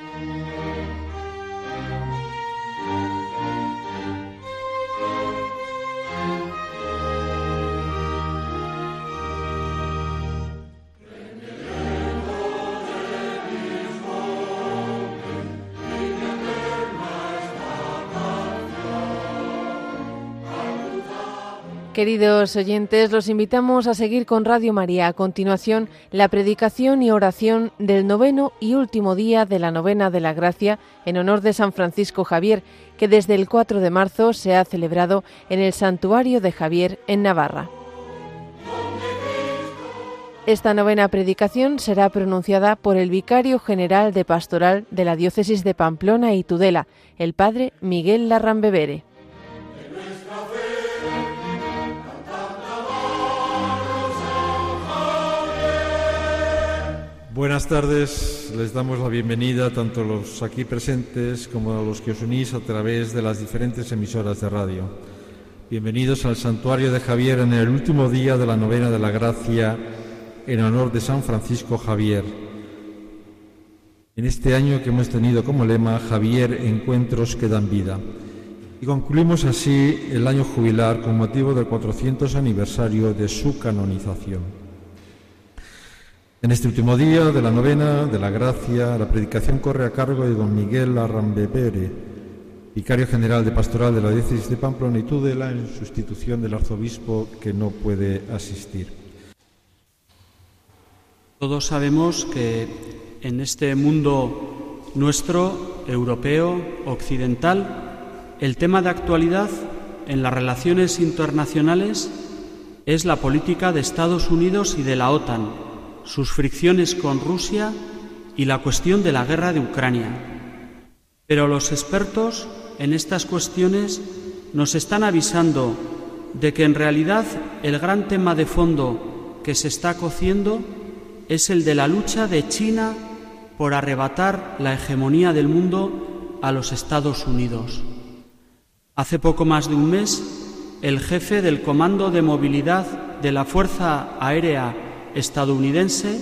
Thank you. Queridos oyentes, los invitamos a seguir con Radio María. A continuación, la predicación y oración del noveno y último día de la novena de la gracia en honor de San Francisco Javier, que desde el 4 de marzo se ha celebrado en el Santuario de Javier en Navarra. Esta novena predicación será pronunciada por el vicario general de pastoral de la diócesis de Pamplona y Tudela, el padre Miguel Larrambevere. Buenas tardes, les damos la bienvenida tanto a los aquí presentes como a los que os unís a través de las diferentes emisoras de radio. Bienvenidos al santuario de Javier en el último día de la novena de la gracia en honor de San Francisco Javier. En este año que hemos tenido como lema Javier, encuentros que dan vida. Y concluimos así el año jubilar con motivo del 400 aniversario de su canonización. En este último día de la novena de la gracia, la predicación corre a cargo de don Miguel Arrambebere, vicario general de pastoral de la diócesis de Pamplona y Tudela, en sustitución del arzobispo que no puede asistir. Todos sabemos que en este mundo nuestro, europeo, occidental, el tema de actualidad en las relaciones internacionales es la política de Estados Unidos y de la OTAN sus fricciones con Rusia y la cuestión de la guerra de Ucrania. Pero los expertos en estas cuestiones nos están avisando de que en realidad el gran tema de fondo que se está cociendo es el de la lucha de China por arrebatar la hegemonía del mundo a los Estados Unidos. Hace poco más de un mes, el jefe del Comando de Movilidad de la Fuerza Aérea estadounidense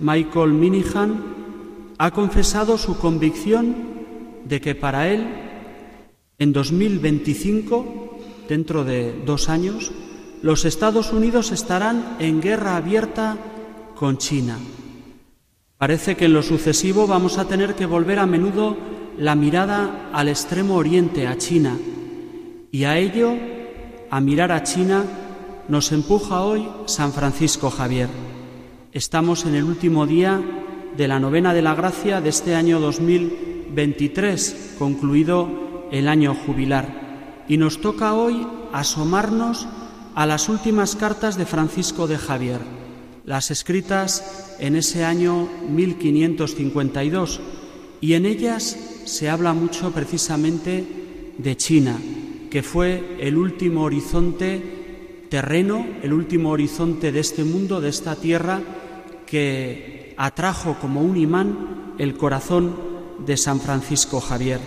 Michael Minihan ha confesado su convicción de que para él, en 2025, dentro de dos años, los Estados Unidos estarán en guerra abierta con China. Parece que en lo sucesivo vamos a tener que volver a menudo la mirada al extremo oriente, a China, y a ello, a mirar a China, nos empuja hoy San Francisco Javier. Estamos en el último día de la novena de la gracia de este año 2023, concluido el año jubilar, y nos toca hoy asomarnos a las últimas cartas de Francisco de Javier, las escritas en ese año 1552, y en ellas se habla mucho precisamente de China, que fue el último horizonte terreno, el último horizonte de este mundo, de esta tierra, que atrajo como un imán el corazón de San Francisco Javier.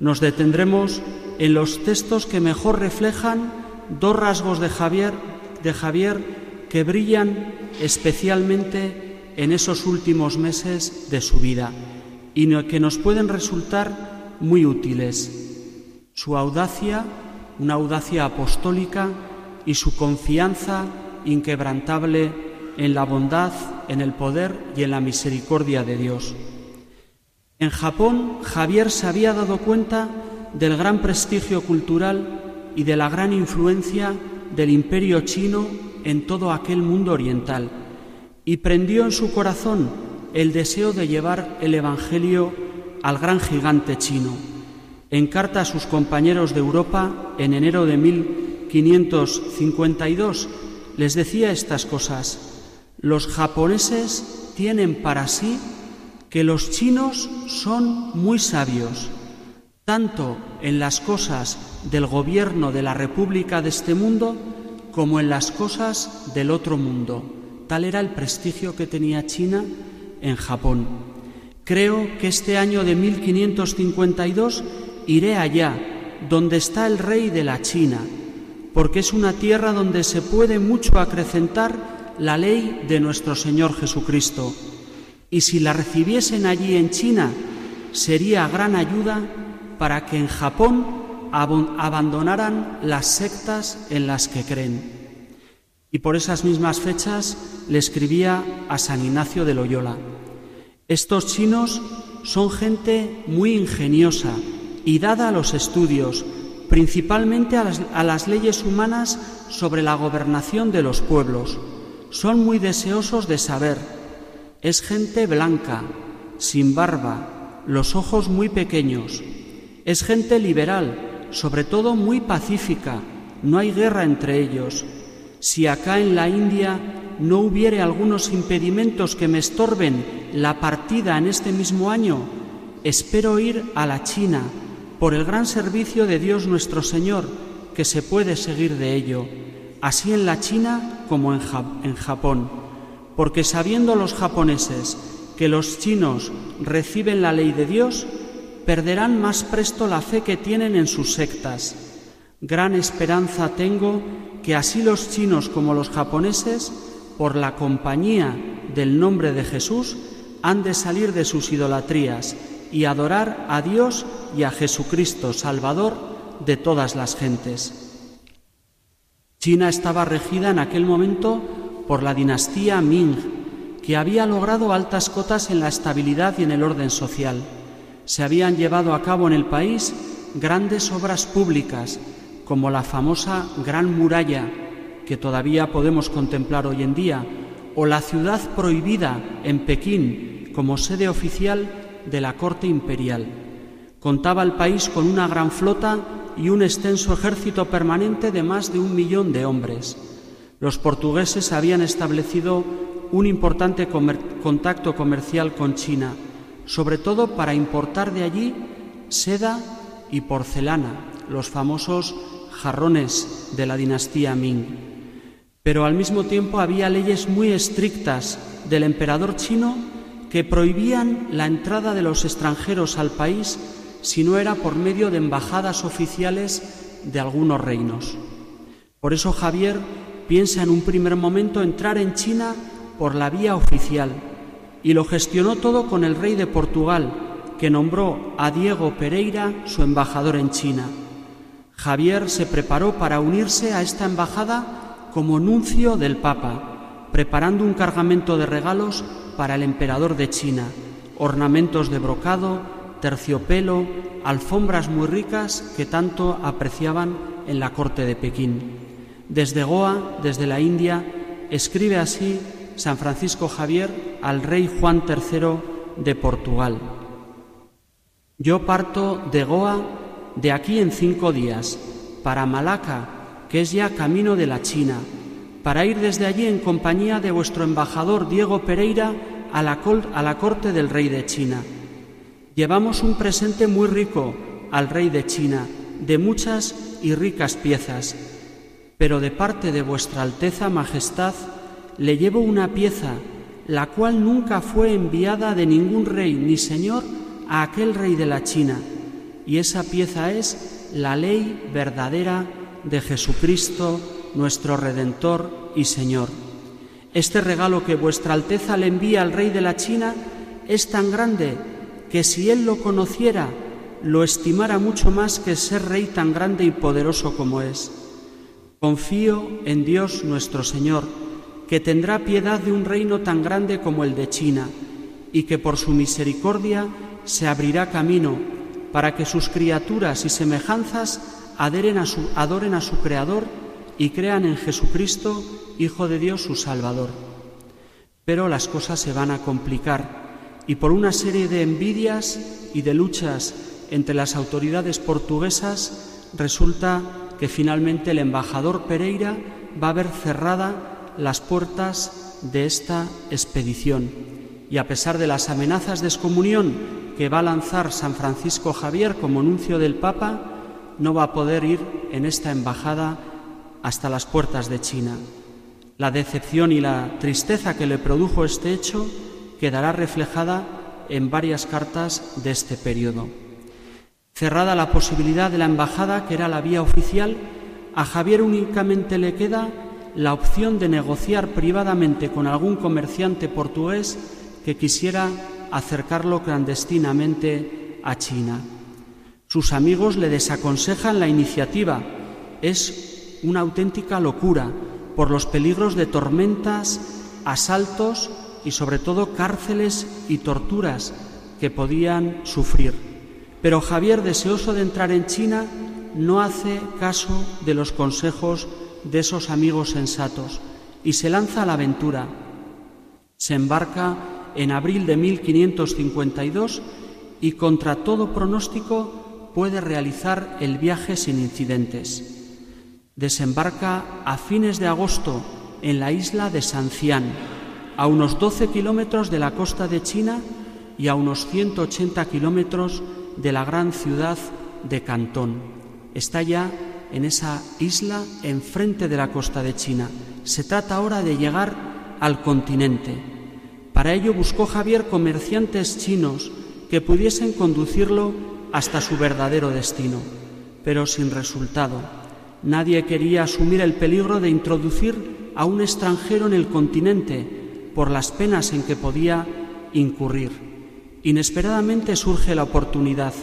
Nos detendremos en los textos que mejor reflejan dos rasgos de Javier, de Javier que brillan especialmente en esos últimos meses de su vida y que nos pueden resultar muy útiles. Su audacia, una audacia apostólica, y su confianza inquebrantable en la bondad, en el poder y en la misericordia de Dios. En Japón, Javier se había dado cuenta del gran prestigio cultural y de la gran influencia del imperio chino en todo aquel mundo oriental y prendió en su corazón el deseo de llevar el Evangelio al gran gigante chino. En carta a sus compañeros de Europa, en enero de 1552, les decía estas cosas. Los japoneses tienen para sí que los chinos son muy sabios, tanto en las cosas del gobierno de la República de este mundo como en las cosas del otro mundo. Tal era el prestigio que tenía China en Japón. Creo que este año de 1552 iré allá, donde está el rey de la China, porque es una tierra donde se puede mucho acrecentar la ley de nuestro Señor Jesucristo. Y si la recibiesen allí en China, sería gran ayuda para que en Japón abandonaran las sectas en las que creen. Y por esas mismas fechas le escribía a San Ignacio de Loyola, estos chinos son gente muy ingeniosa y dada a los estudios, principalmente a las, a las, leyes humanas sobre la gobernación de los pueblos. Son muy deseosos de saber. Es gente blanca, sin barba, los ojos muy pequeños. Es gente liberal, sobre todo muy pacífica. No hay guerra entre ellos. Si acá en la India no hubiere algunos impedimentos que me estorben la partida en este mismo año, espero ir a la China por el gran servicio de Dios nuestro Señor, que se puede seguir de ello, así en la China como en, Japón, porque sabiendo los japoneses que los chinos reciben la ley de Dios, perderán más presto la fe que tienen en sus sectas. Gran esperanza tengo que así los chinos como los japoneses por la compañía del nombre de Jesús, han de salir de sus idolatrías y adorar a Dios y a Jesucristo, Salvador de todas las gentes. China estaba regida en aquel momento por la dinastía Ming, que había logrado altas cotas en la estabilidad y en el orden social. Se habían llevado a cabo en el país grandes obras públicas, como la famosa Gran Muralla, que todavía podemos contemplar hoy en día, o la ciudad prohibida en Pekín como sede oficial de la corte imperial. Contaba el país con una gran flota y un extenso ejército permanente de más de un millón de hombres. Los portugueses habían establecido un importante contacto comercial con China, sobre todo para importar de allí seda y porcelana, los famosos jarrones de la dinastía Ming. Pero al mismo tiempo había leyes muy estrictas del emperador chino que prohibían la entrada de los extranjeros al país si no era por medio de embajadas oficiales de algunos reinos. Por eso Javier piensa en un primer momento entrar en China por la vía oficial y lo gestionó todo con el rey de Portugal, que nombró a Diego Pereira su embajador en China. Javier se preparó para unirse a esta embajada como nuncio del Papa, preparando un cargamento de regalos para el emperador de China, ornamentos de brocado, terciopelo, alfombras muy ricas que tanto apreciaban en la corte de Pekín. Desde Goa, desde la India, escribe así San Francisco Javier al rey Juan III de Portugal. Yo parto de Goa de aquí en cinco días para Malaca que es ya camino de la China, para ir desde allí en compañía de vuestro embajador Diego Pereira a la, corte del rey de China. Llevamos un presente muy rico al rey de China, de muchas y ricas piezas, pero de parte de vuestra Alteza Majestad le llevo una pieza, la cual nunca fue enviada de ningún rey ni señor a aquel rey de la China, y esa pieza es la ley verdadera de Jesucristo, nuestro Redentor y Señor. Este regalo que vuestra Alteza le envía al rey de la China es tan grande que si él lo conociera, lo estimara mucho más que ser rey tan grande y poderoso como es. Confío en Dios nuestro Señor, que tendrá piedad de un reino tan grande como el de China, y que por su misericordia se abrirá camino para que sus criaturas y semejanzas a su, adoren a su Creador y crean en Jesucristo, Hijo de Dios, su Salvador. Pero las cosas se van a complicar y por una serie de envidias y de luchas entre las autoridades portuguesas resulta que finalmente el embajador Pereira va a ver cerrada las puertas de esta expedición. Y a pesar de las amenazas de excomunión que va a lanzar San Francisco Javier como nuncio del Papa, no va a poder ir en esta embajada hasta las puertas de China. La decepción y la tristeza que le produjo este hecho quedará reflejada en varias cartas de este periodo. Cerrada la posibilidad de la embajada, que era la vía oficial, a Javier únicamente le queda la opción de negociar privadamente con algún comerciante portugués que quisiera acercarlo clandestinamente a China. Sus amigos le desaconsejan la iniciativa. Es una auténtica locura por los peligros de tormentas, asaltos y sobre todo cárceles y torturas que podían sufrir. Pero Javier, deseoso de entrar en China, no hace caso de los consejos de esos amigos sensatos y se lanza a la aventura. Se embarca en abril de 1552 y contra todo pronóstico puede realizar el viaje sin incidentes. Desembarca a fines de agosto en la isla de Sancián, a unos 12 kilómetros de la costa de China y a unos 180 kilómetros de la gran ciudad de Cantón. Está ya en esa isla enfrente de la costa de China. Se trata ahora de llegar al continente. Para ello buscó Javier comerciantes chinos que pudiesen conducirlo hasta su verdadero destino, pero sin resultado. Nadie quería asumir el peligro de introducir a un extranjero en el continente por las penas en que podía incurrir. Inesperadamente surge la oportunidad.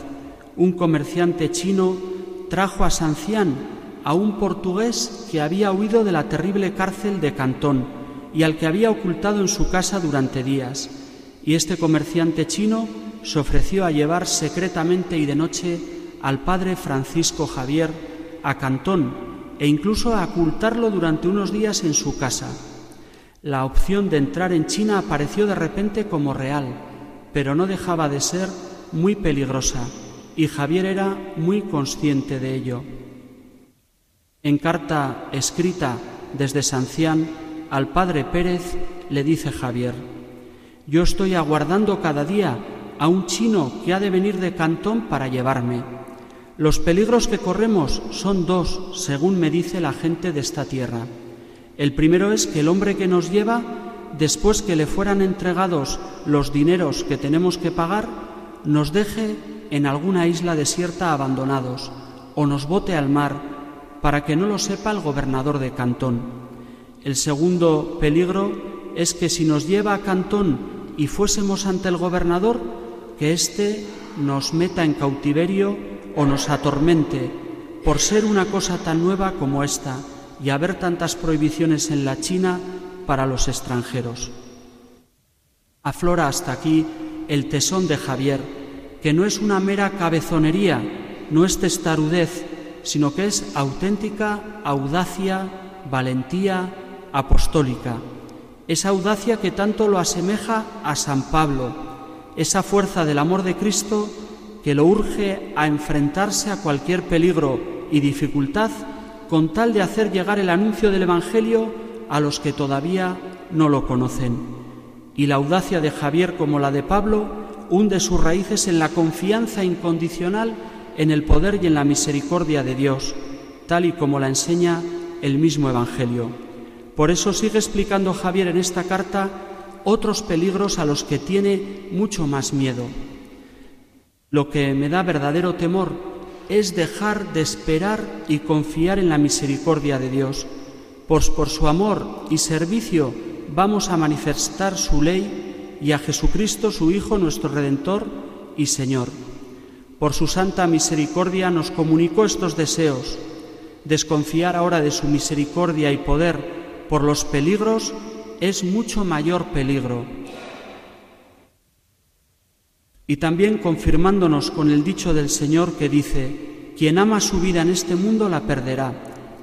Un comerciante chino trajo a Sancián a un portugués que había huido de la terrible cárcel de Cantón y al que había ocultado en su casa durante días. Y este comerciante chino se ofreció a llevar secretamente y de noche al padre Francisco Javier a Cantón e incluso a ocultarlo durante unos días en su casa. La opción de entrar en China apareció de repente como real, pero no dejaba de ser muy peligrosa y Javier era muy consciente de ello. En carta escrita desde Sancián al padre Pérez le dice Javier, yo estoy aguardando cada día a un chino que ha de venir de Cantón para llevarme. Los peligros que corremos son dos, según me dice la gente de esta tierra. El primero es que el hombre que nos lleva, después que le fueran entregados los dineros que tenemos que pagar, nos deje en alguna isla desierta abandonados o nos bote al mar para que no lo sepa el gobernador de Cantón. El segundo peligro es que si nos lleva a Cantón y fuésemos ante el gobernador, que éste nos meta en cautiverio o nos atormente por ser una cosa tan nueva como esta y haber tantas prohibiciones en la China para los extranjeros. Aflora hasta aquí el tesón de Javier, que no es una mera cabezonería, no es testarudez, sino que es auténtica audacia, valentía apostólica. Esa audacia que tanto lo asemeja a San Pablo, esa fuerza del amor de Cristo que lo urge a enfrentarse a cualquier peligro y dificultad con tal de hacer llegar el anuncio del Evangelio a los que todavía no lo conocen. Y la audacia de Javier como la de Pablo hunde sus raíces en la confianza incondicional en el poder y en la misericordia de Dios, tal y como la enseña el mismo Evangelio. Por eso sigue explicando Javier en esta carta otros peligros a los que tiene mucho más miedo. Lo que me da verdadero temor es dejar de esperar y confiar en la misericordia de Dios, pues por su amor y servicio vamos a manifestar su ley y a Jesucristo, su Hijo, nuestro Redentor y Señor. Por su santa misericordia nos comunicó estos deseos. Desconfiar ahora de su misericordia y poder por los peligros es mucho mayor peligro. Y también confirmándonos con el dicho del Señor que dice, quien ama su vida en este mundo la perderá,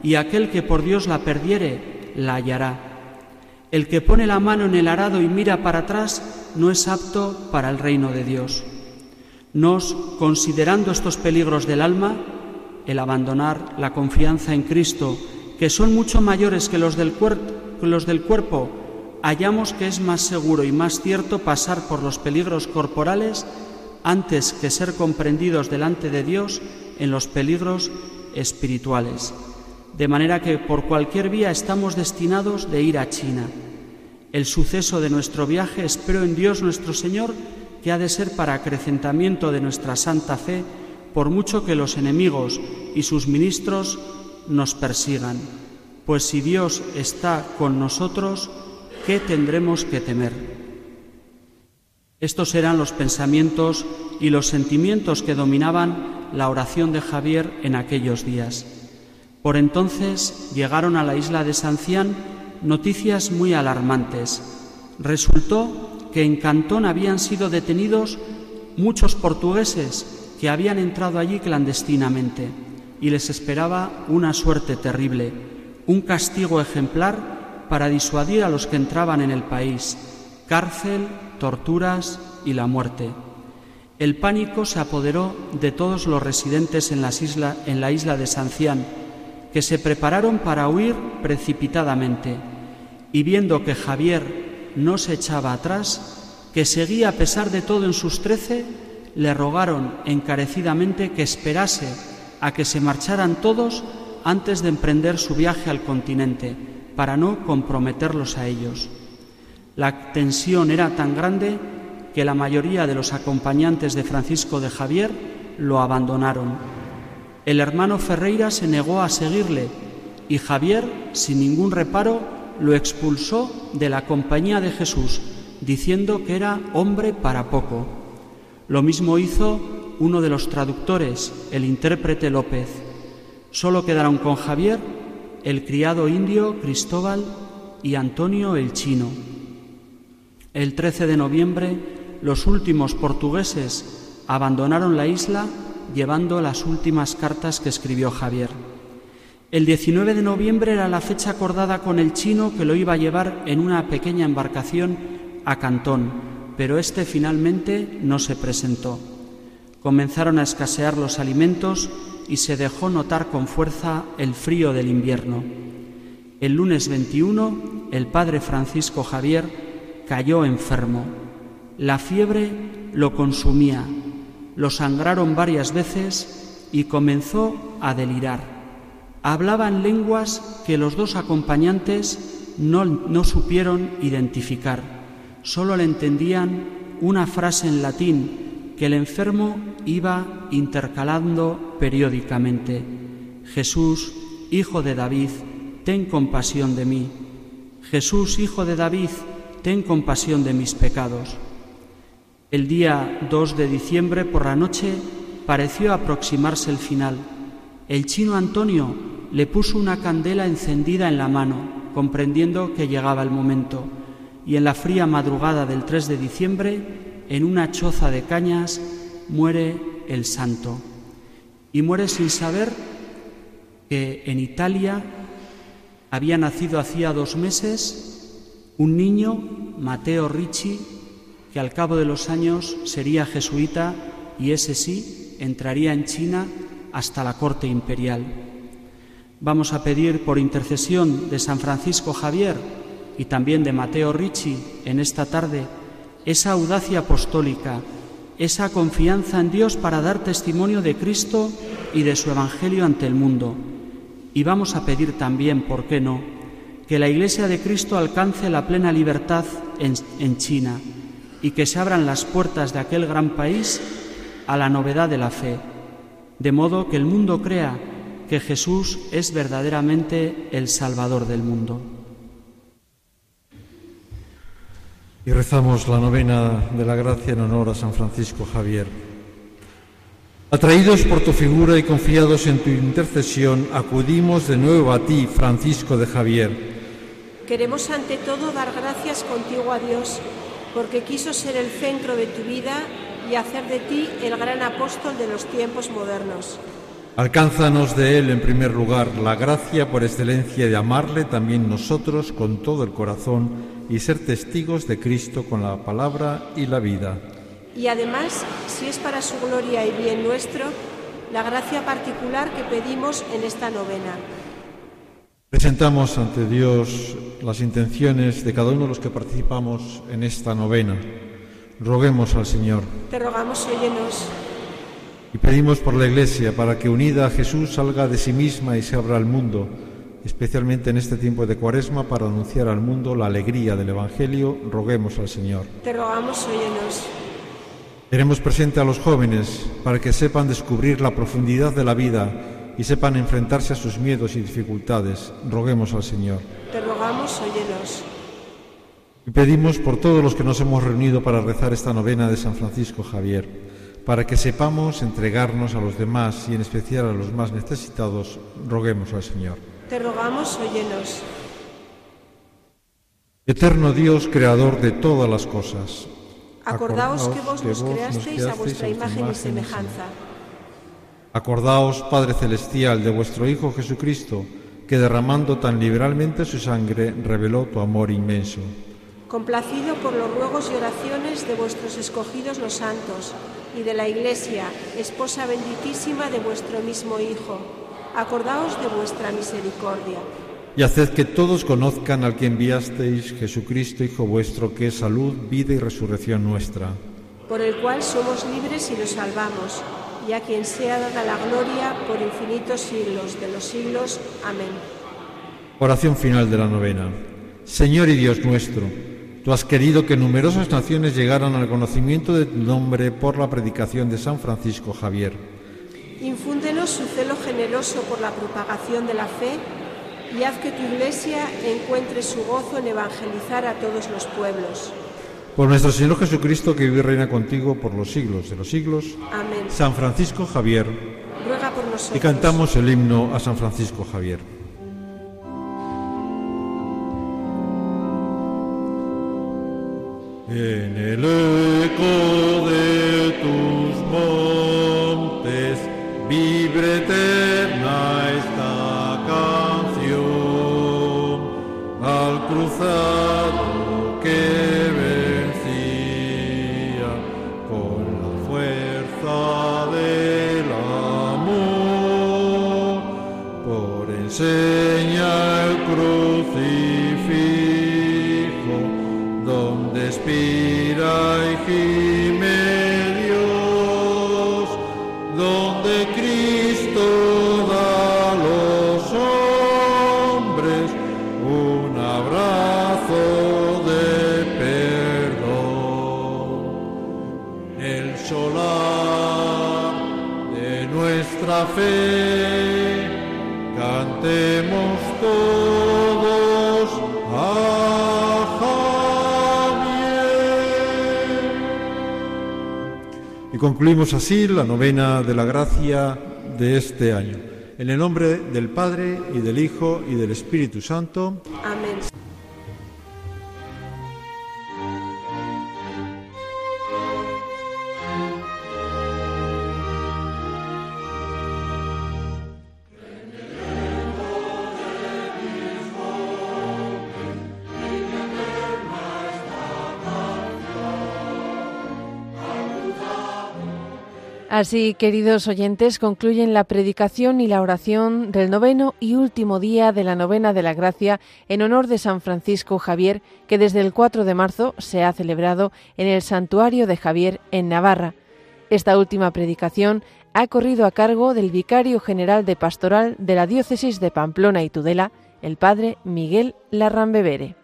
y aquel que por Dios la perdiere, la hallará. El que pone la mano en el arado y mira para atrás no es apto para el reino de Dios. Nos, considerando estos peligros del alma, el abandonar la confianza en Cristo, que son mucho mayores que los del, los del cuerpo, hallamos que es más seguro y más cierto pasar por los peligros corporales antes que ser comprendidos delante de Dios en los peligros espirituales de manera que por cualquier vía estamos destinados de ir a China. El suceso de nuestro viaje espero en Dios nuestro Señor que ha de ser para acrecentamiento de nuestra santa fe, por mucho que los enemigos y sus ministros nos persigan. Pues si Dios está con nosotros, ¿qué tendremos que temer? Estos eran los pensamientos y los sentimientos que dominaban la oración de Javier en aquellos días. Por entonces llegaron a la isla de Sancián noticias muy alarmantes. Resultó que en Cantón habían sido detenidos muchos portugueses que habían entrado allí clandestinamente y les esperaba una suerte terrible, un castigo ejemplar para disuadir a los que entraban en el país, cárcel, torturas y la muerte. El pánico se apoderó de todos los residentes en, la isla de Sancián, que se prepararon para huir precipitadamente, y viendo que Javier no se echaba atrás, que seguía a pesar de todo en sus trece, le rogaron encarecidamente que esperase a que se marcharan todos antes de emprender su viaje al continente, para no comprometerlos a ellos. La tensión era tan grande que la mayoría de los acompañantes de Francisco de Javier lo abandonaron. El hermano Ferreira se negó a seguirle y Javier, sin ningún reparo, lo expulsó de la compañía de Jesús, diciendo que era hombre para poco. Lo mismo hizo uno de los traductores, el intérprete López. Solo quedaron con Javier el criado indio Cristóbal y Antonio el chino. El 13 de noviembre, los últimos portugueses abandonaron la isla llevando las últimas cartas que escribió Javier. El 19 de noviembre era la fecha acordada con el chino que lo iba a llevar en una pequeña embarcación a Cantón, pero este finalmente no se presentó. Comenzaron a escasear los alimentos y se dejó notar con fuerza el frío del invierno. El lunes 21, el padre Francisco Javier cayó enfermo. La fiebre lo consumía, lo sangraron varias veces y comenzó a delirar. Hablaba en lenguas que los dos acompañantes no, no supieron identificar. Solo le entendían una frase en latín que el enfermo iba intercalando periódicamente. Jesús, hijo de David, ten compasión de mí. Jesús, hijo de David, ten compasión de mis pecados. El día 2 de diciembre por la noche pareció aproximarse el final. El chino Antonio le puso una candela encendida en la mano, comprendiendo que llegaba el momento, y en la fría madrugada del 3 de diciembre, en una choza de cañas, muere el santo. Y muere sin saber que en Italia había nacido hacía dos meses un niño, Mateo Ricci, que al cabo de los años sería jesuita y ese sí entraría en China hasta la corte imperial. Vamos a pedir por intercesión de San Francisco Javier y también de Mateo Ricci en esta tarde esa audacia apostólica, esa confianza en Dios para dar testimonio de Cristo y de su Evangelio ante el mundo. Y vamos a pedir también, ¿por qué no?, que la Iglesia de Cristo alcance la plena libertad en, China y que se abran las puertas de aquel gran país a la novedad de la fe, de modo que el mundo crea que Jesús es verdaderamente el Salvador del mundo. Y rezamos la novena de la gracia en honor a San Francisco Javier. Atraídos por tu figura y confiados en tu intercesión, acudimos de nuevo a ti, Francisco de Javier Queremos ante todo dar gracias contigo a Dios, porque quiso ser el centro de tu vida y hacer de ti el gran apóstol de los tiempos modernos. Alcánzanos de Él en primer lugar la gracia por excelencia de amarle también nosotros con todo el corazón y ser testigos de Cristo con la palabra y la vida. Y además, si es para su gloria y bien nuestro, la gracia particular que pedimos en esta novena Presentamos ante Dios las intenciones de cada uno de los que participamos en esta novena. Roguemos al Señor. Te rogamos, óyenos. Y pedimos por la Iglesia para que unida a Jesús salga de sí misma y se abra al mundo, especialmente en este tiempo de Cuaresma para anunciar al mundo la alegría del Evangelio. Roguemos al Señor. Te rogamos, óyenos. Tenemos presente a los jóvenes para que sepan descubrir la profundidad de la vida y sepan enfrentarse a sus miedos y dificultades. Roguemos al Señor. Te rogamos, óyenos. Y pedimos por todos los que nos hemos reunido para rezar esta novena de San Francisco Javier, para que sepamos entregarnos a los demás y en especial a los más necesitados, roguemos al Señor. Te rogamos, óyenos. Eterno Dios, creador de todas las cosas. Acordaos que vos nos creasteis a vuestra imagen y semejanza. Acordaos, Padre Celestial, de vuestro Hijo Jesucristo, que derramando tan liberalmente su sangre reveló tu amor inmenso. Complacido por los ruegos y oraciones de vuestros escogidos los santos y de la Iglesia, esposa benditísima de vuestro mismo Hijo, acordaos de vuestra misericordia y haced que todos conozcan al que enviasteis, Jesucristo, Hijo vuestro, que es salud, vida y resurrección nuestra. Por el cual somos libres y nos salvamos, y a quien sea dada la gloria por infinitos siglos de los siglos. Amén. Oración final de la novena. Señor y Dios nuestro, tú has querido que numerosas naciones llegaran al conocimiento de tu nombre por la predicación de San Francisco Javier. Infúndenos su celo generoso por la propagación de la fe y haz que tu iglesia encuentre su gozo en evangelizar a todos los pueblos. Por nuestro Señor Jesucristo, que vive y reina contigo por los siglos de los siglos. Amén. San Francisco Javier. Ruega por nosotros. Y cantamos el himno a San Francisco Javier. En el eco de tus montes, vibre fe, cantemos todos a. Y concluimos así la novena de la gracia de este año. En el nombre del Padre y del Hijo y del Espíritu Santo. Así, queridos oyentes, concluyen la predicación y la oración del noveno y último día de la novena de la gracia en honor de San Francisco Javier, que desde el 4 de marzo se ha celebrado en el santuario de Javier en Navarra. Esta última predicación ha corrido a cargo del vicario general de pastoral de la diócesis de Pamplona y Tudela, el padre Miguel Larrambevere.